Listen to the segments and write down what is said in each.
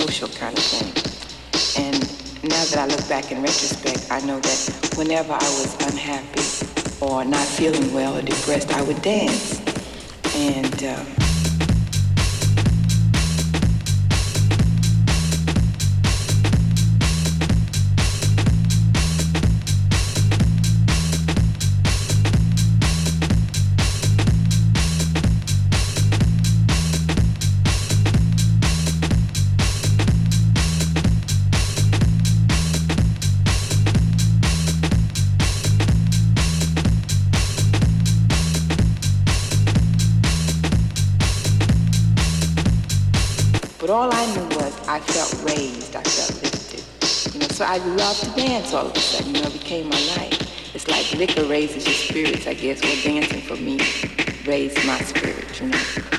Social kind of thing. And now that I look back in retrospect, I know that whenever I was unhappy or not feeling well or depressed, I would dance. And um, I loved to dance all of a sudden, you know, it became my life. It's like liquor raises your spirits, I guess. Well, dancing for me raised my spirit, you know.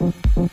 Thank